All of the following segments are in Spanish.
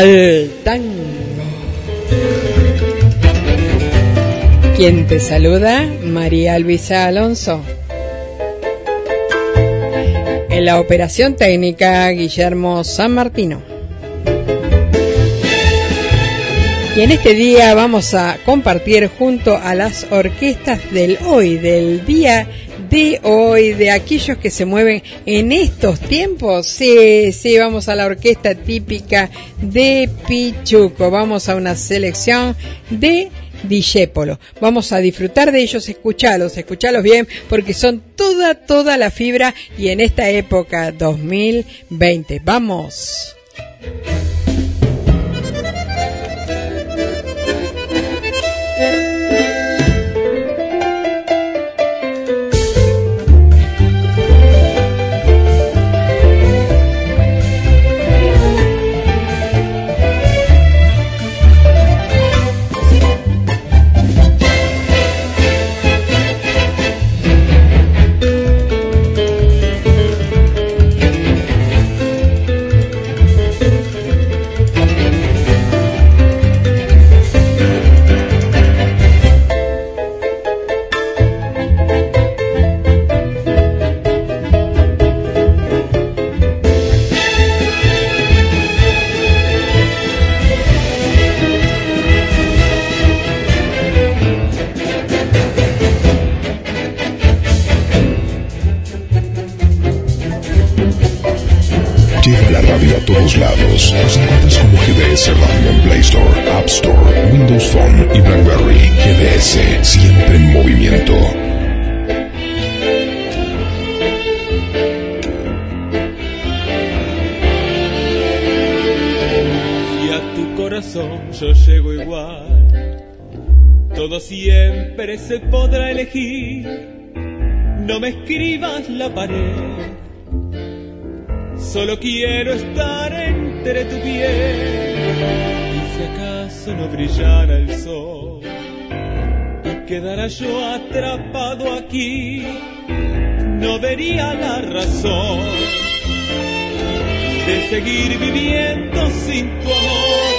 Al tango. ¿Quién te saluda? María Luisa Alonso. En la operación técnica, Guillermo San Martino. Y en este día vamos a compartir junto a las orquestas del hoy, del día de hoy, de aquellos que se mueven en estos tiempos. Sí, sí, vamos a la orquesta típica de Pichuco. Vamos a una selección de Dijépolo. Vamos a disfrutar de ellos, escuchalos, escuchalos bien, porque son toda, toda la fibra y en esta época 2020. Vamos. Siempre se podrá elegir. No me escribas la pared, solo quiero estar entre tu piel. Y si acaso no brillara el sol, y quedara yo atrapado aquí, no vería la razón de seguir viviendo sin tu amor.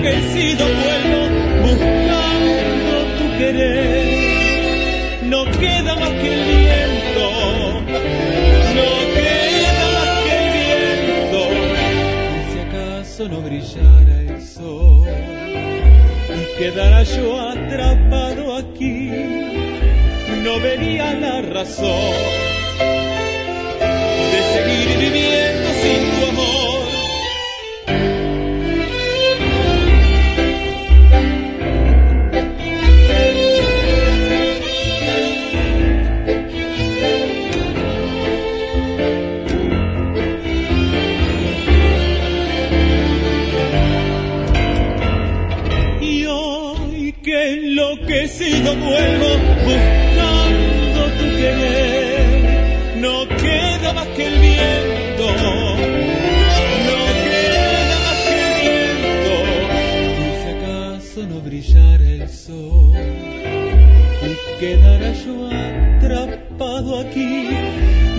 Enloquecido vuelvo buscando tu querer, no queda más que el viento, no queda más que el viento. Y si acaso no brillara el sol y quedara yo atrapado aquí, no vería la razón de seguir viviendo sin tu amor. Quedara yo atrapado aquí,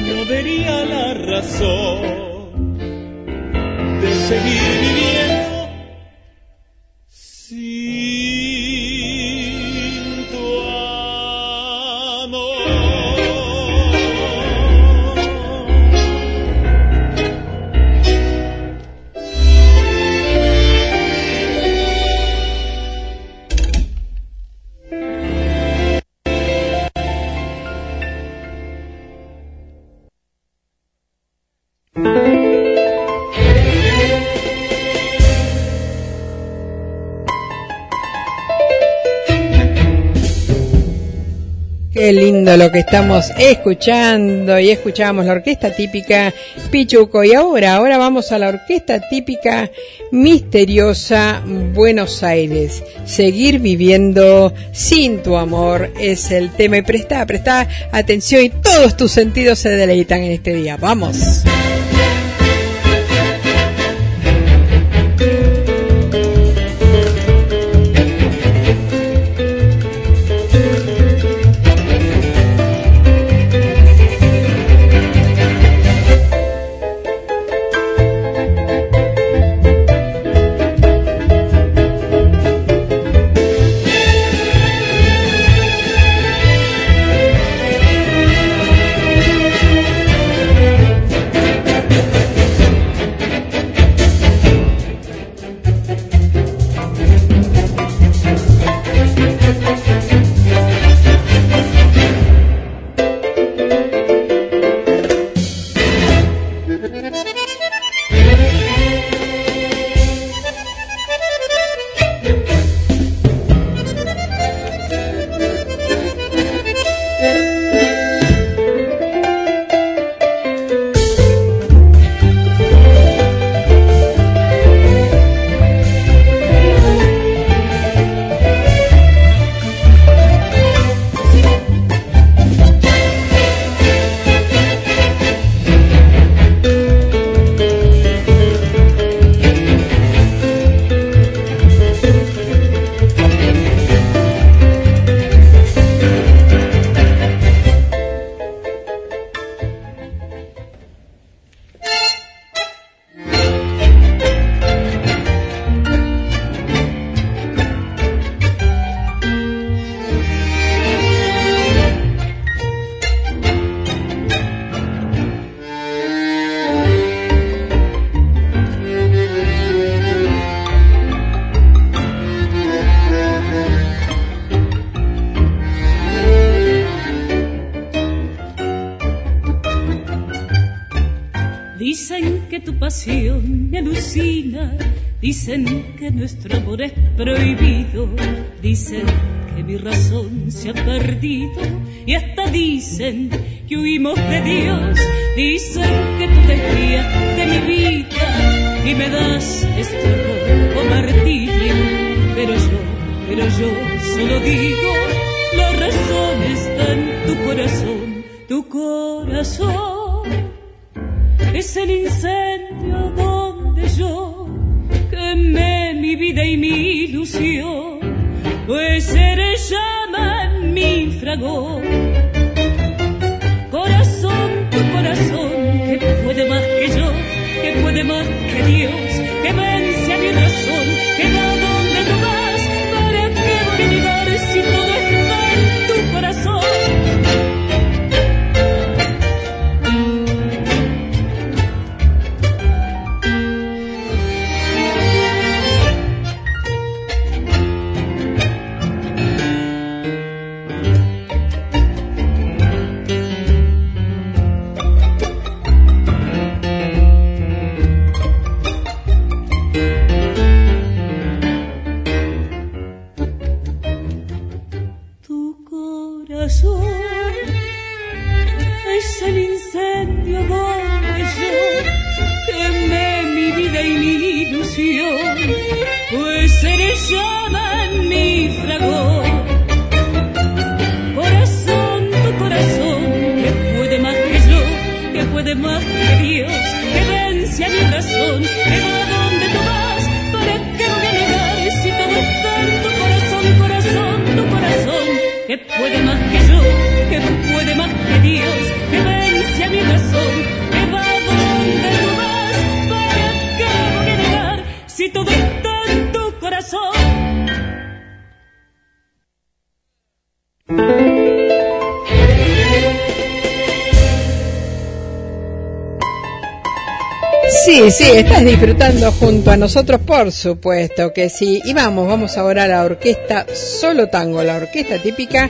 no vería la razón de seguir viviendo lo que estamos escuchando y escuchamos la orquesta típica Pichuco y ahora, ahora vamos a la orquesta típica misteriosa Buenos Aires. Seguir viviendo sin tu amor es el tema y presta, presta atención y todos tus sentidos se deleitan en este día. Vamos. Dicen que nuestro amor es prohibido, dicen que mi razón se ha perdido y hasta dicen que huimos de Dios, dicen que tú desviaste mi vida y me das este horror o martirio, pero yo, pero yo solo digo, la razón está en tu corazón, tu corazón. y mi ilusión, pues eres llama mi fragor. Corazón, tu corazón. Sí, estás disfrutando junto a nosotros, por supuesto que sí. Y vamos, vamos ahora a la orquesta Solo Tango, la orquesta típica,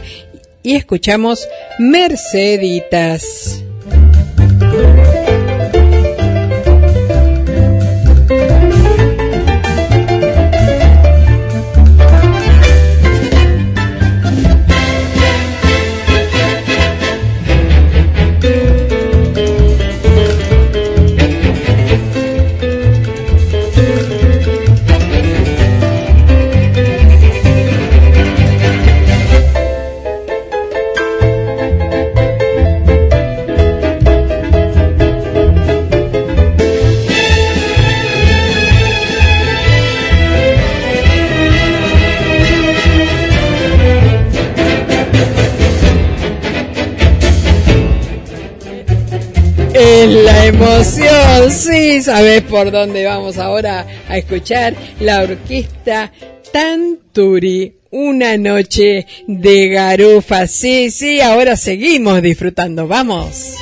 y escuchamos Merceditas. Emoción, sí, sabes por dónde vamos ahora a escuchar la orquesta Tanturi. Una noche de garufa, sí, sí, ahora seguimos disfrutando, vamos.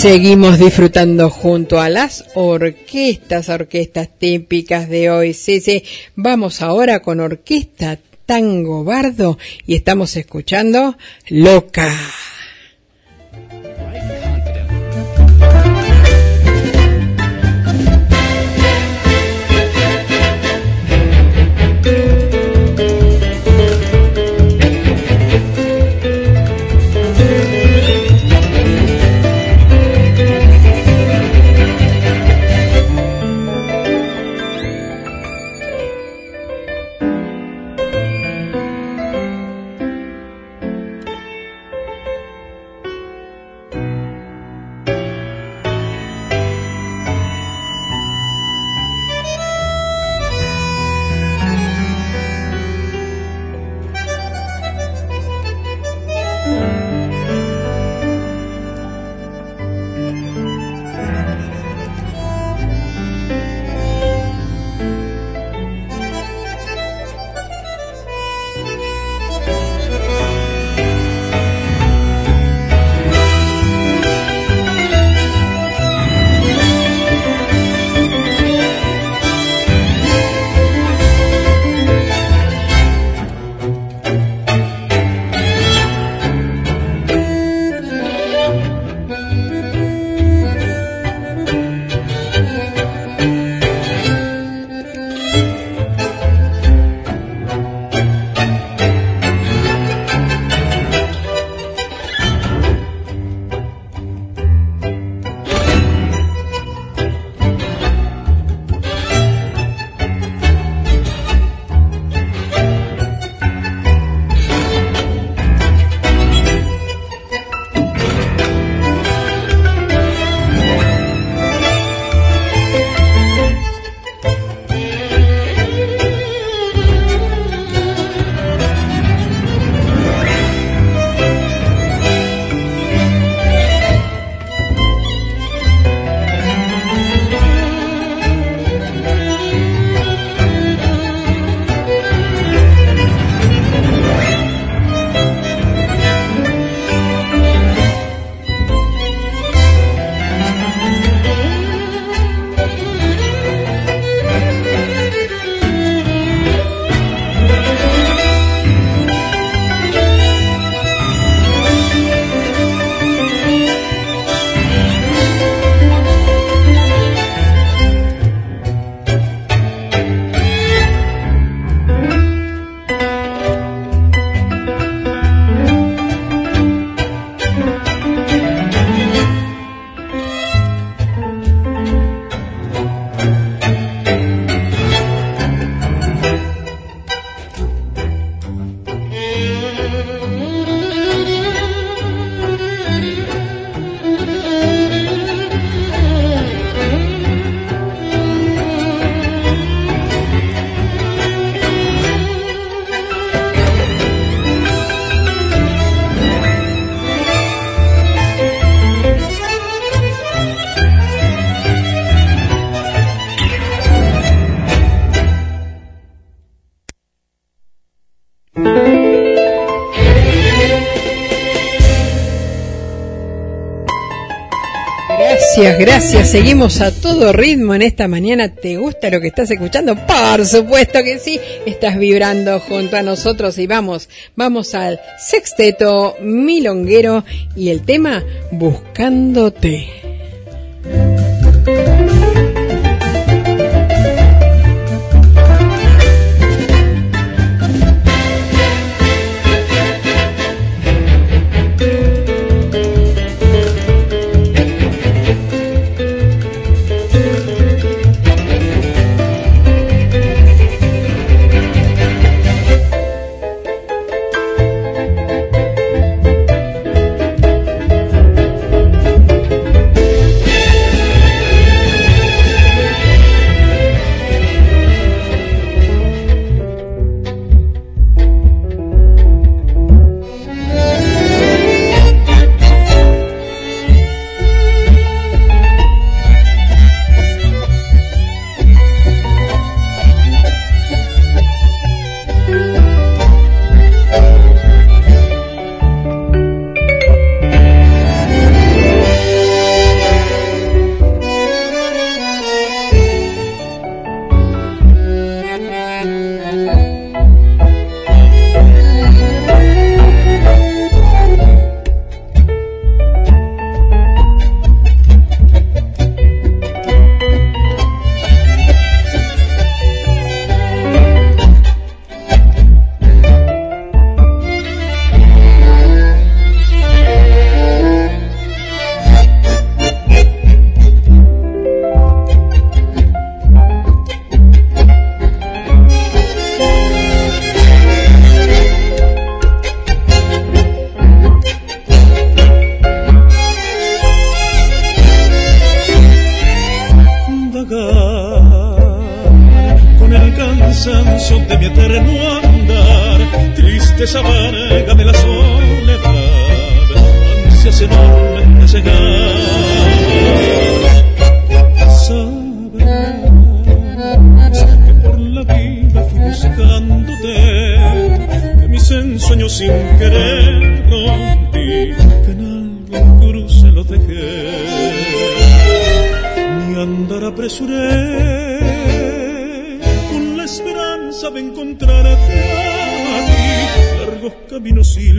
Seguimos disfrutando junto a las orquestas, orquestas típicas de sí. Vamos ahora con Orquesta Tango Bardo y estamos escuchando Loca. Gracias. Seguimos a todo ritmo en esta mañana. ¿Te gusta lo que estás escuchando? Por supuesto que sí. Estás vibrando junto a nosotros y vamos, vamos al sexteto milonguero y el tema Buscándote.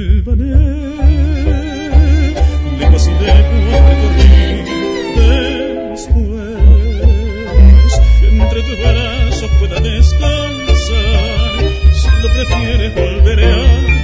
De silvané, leguas y leguas recorrí después. Entre tus brazos pueda descansar, si lo prefieres volveré a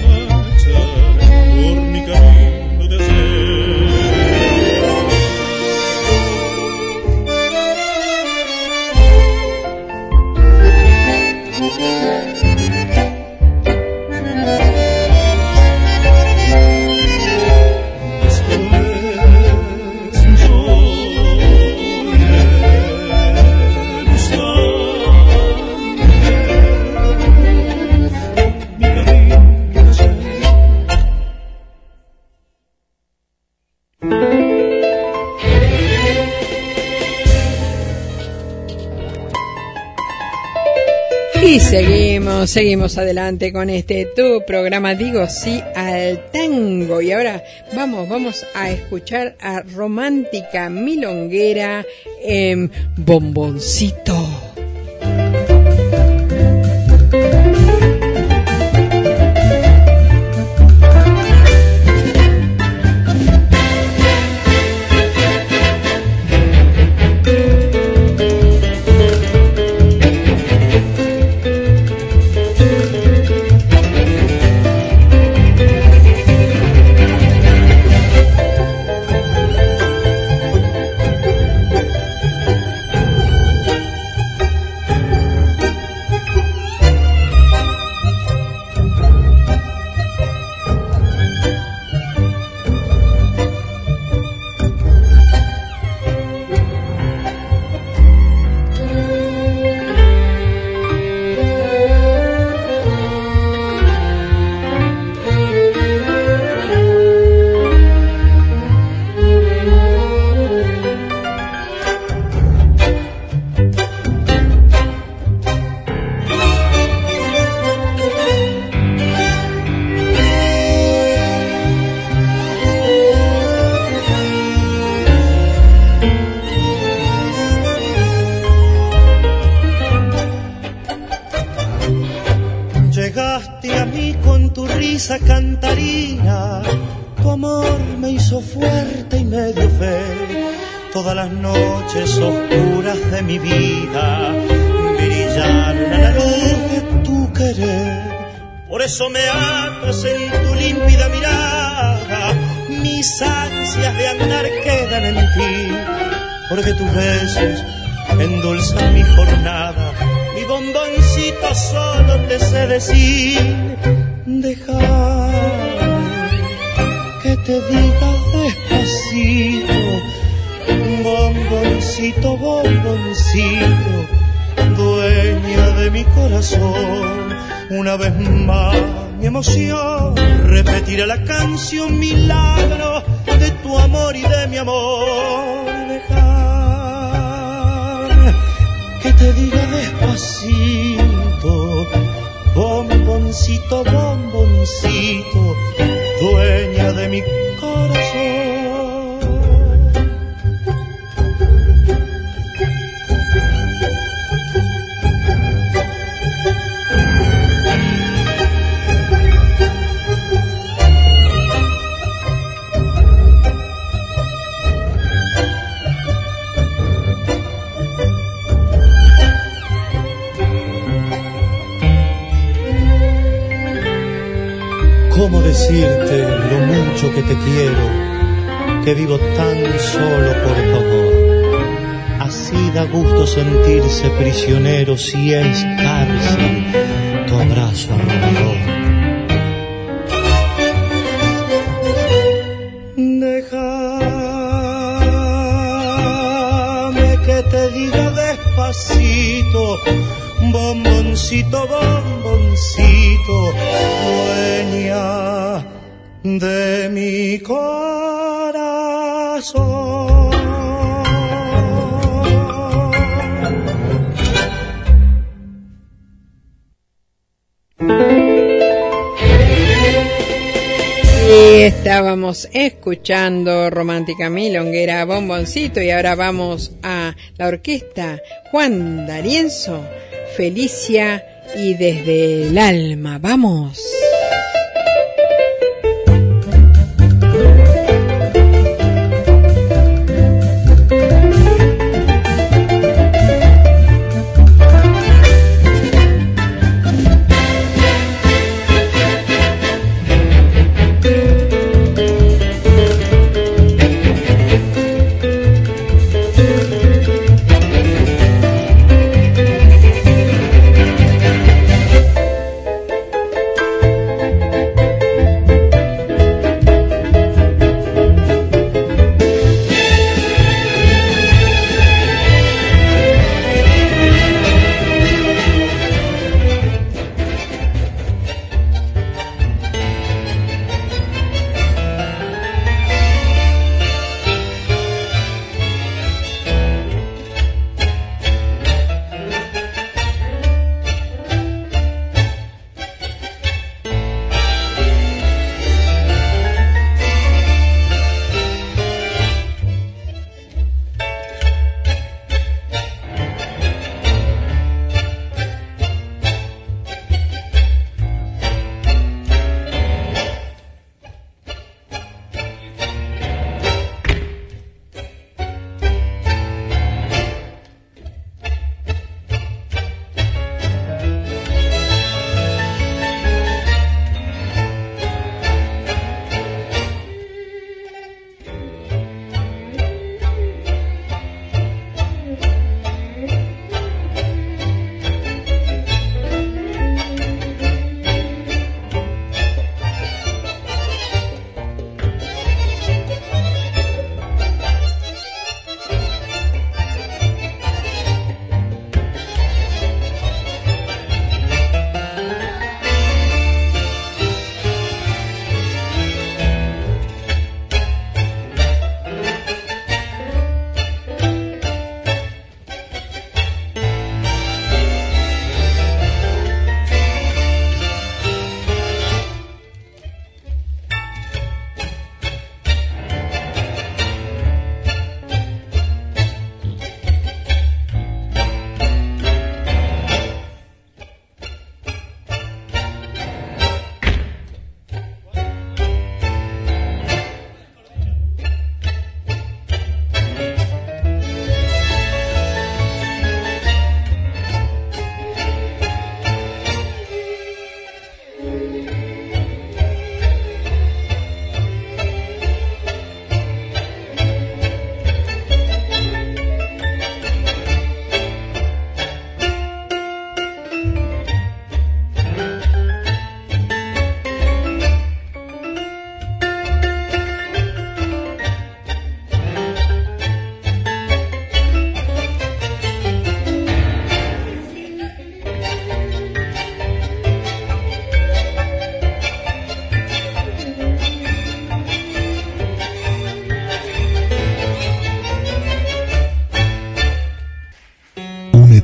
seguimos adelante con este tu programa Digo sí al tango y ahora vamos, vamos a escuchar a Romántica Milonguera en Bomboncito. risa cantarina, tu amor me hizo fuerte y me dio fe. Todas las noches oscuras de mi vida brillaron a la luz de tu querer. Por eso me atas en tu límpida mirada, mis ansias de andar quedan en ti, porque tus besos endulzan mi jornada, mi bomboncito solo te sé decir dejar que te diga despacito, bomboncito, bomboncito, dueña de mi corazón. Una vez más mi emoción repetirá la canción milagro de tu amor y de mi amor. Dejar que te diga despacito, bomboncito, bomboncito dueña de mi corazón. Sentirse prisionero si es cárcel tu abrazo arrobador. Déjame que te diga despacito, bomboncito, bomboncito, dueña de mi corazón. Estábamos escuchando Romántica Milonguera Bomboncito y ahora vamos a la orquesta Juan D'Arienzo, Felicia y desde el alma. Vamos.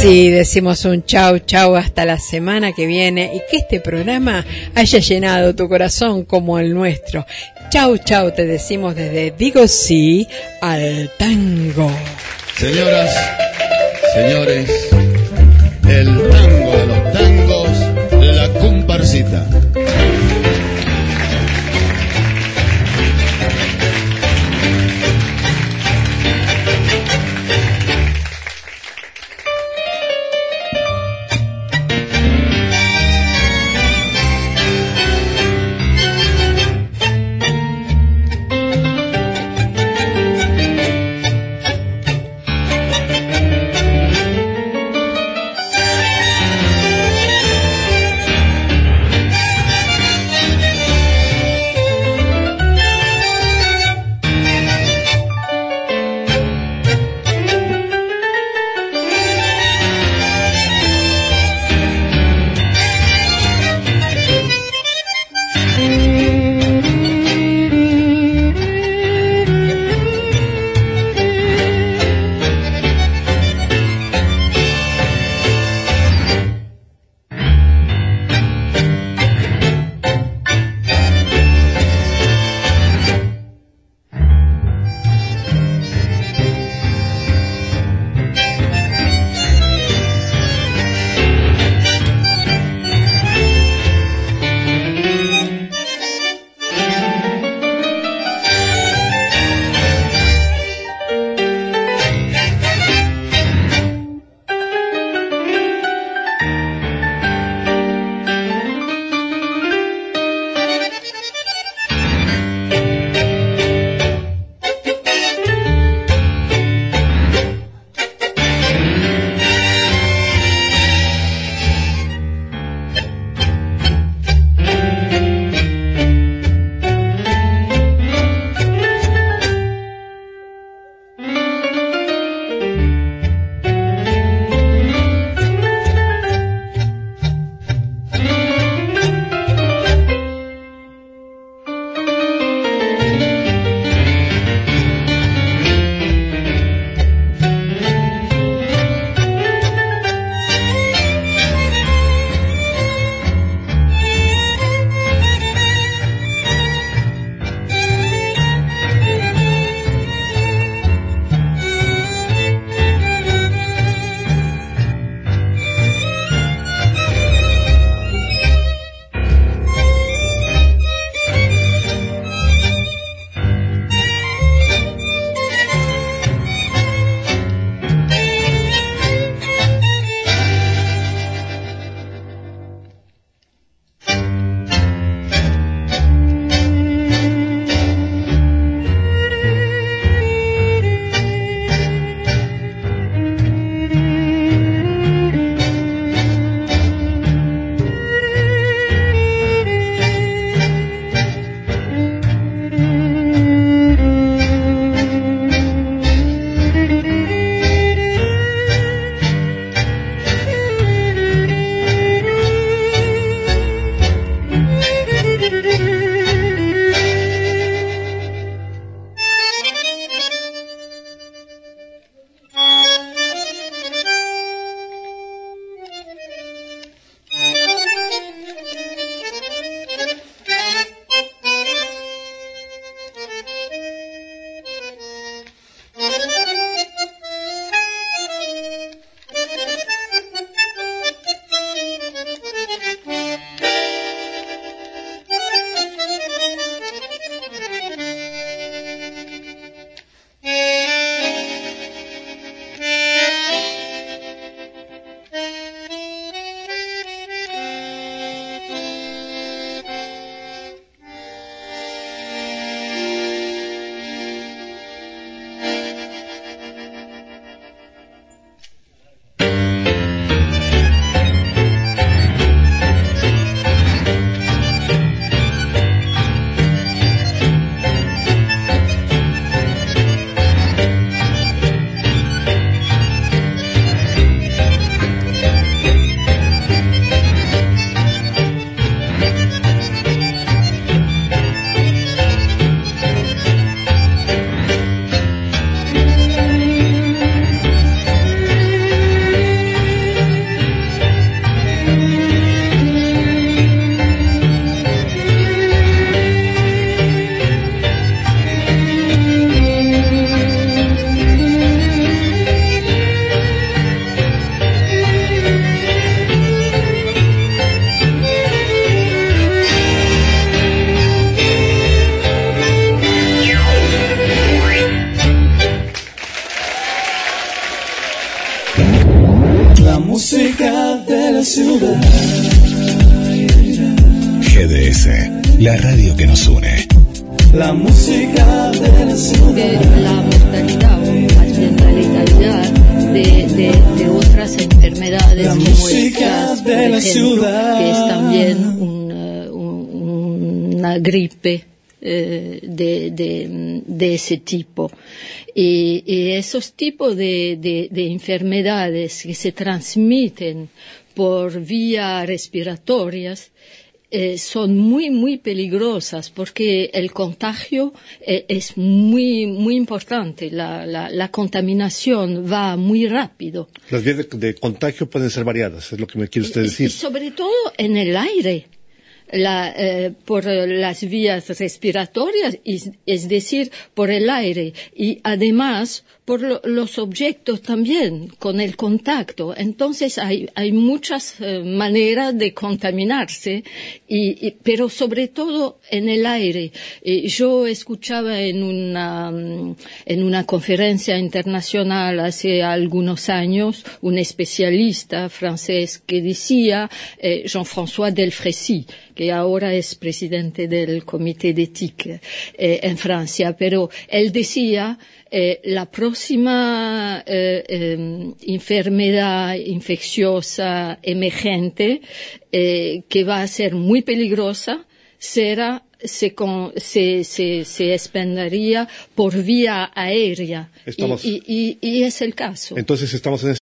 Sí, decimos un chau chau hasta la semana que viene y que este programa haya llenado tu corazón como el nuestro. Chau chau te decimos desde Digo sí al tango. Señoras, señores, el tango de los tangos, la comparsita. Gripe eh, de, de, de ese tipo. Y, y esos tipos de, de, de enfermedades que se transmiten por vía respiratorias eh, son muy, muy peligrosas porque el contagio eh, es muy, muy importante. La, la, la contaminación va muy rápido. Las vías de, contagio pueden ser variadas, es lo que me quiere usted Y decir. sobre todo en el aire. La, eh, por las vías respiratorias, es, es decir, por el aire. Y además por lo- los objetos también, con el contacto. Entonces hay, hay muchas eh, maneras de contaminarse, y, y- pero sobre todo en el aire. Eh, yo escuchaba en una, mm, en una conferencia internacional hace algunos años un especialista francés que decía, eh, Jean-François Delfrécy, que ahora es presidente del Comité de eh, en Francia, pero él decía eh, la próxima eh, eh, enfermedad infecciosa emergente eh, que va a ser muy peligrosa será se, con- se, se, se expandiría por vía aérea Estamos- y, y- y- y es el caso. Entonces estamos en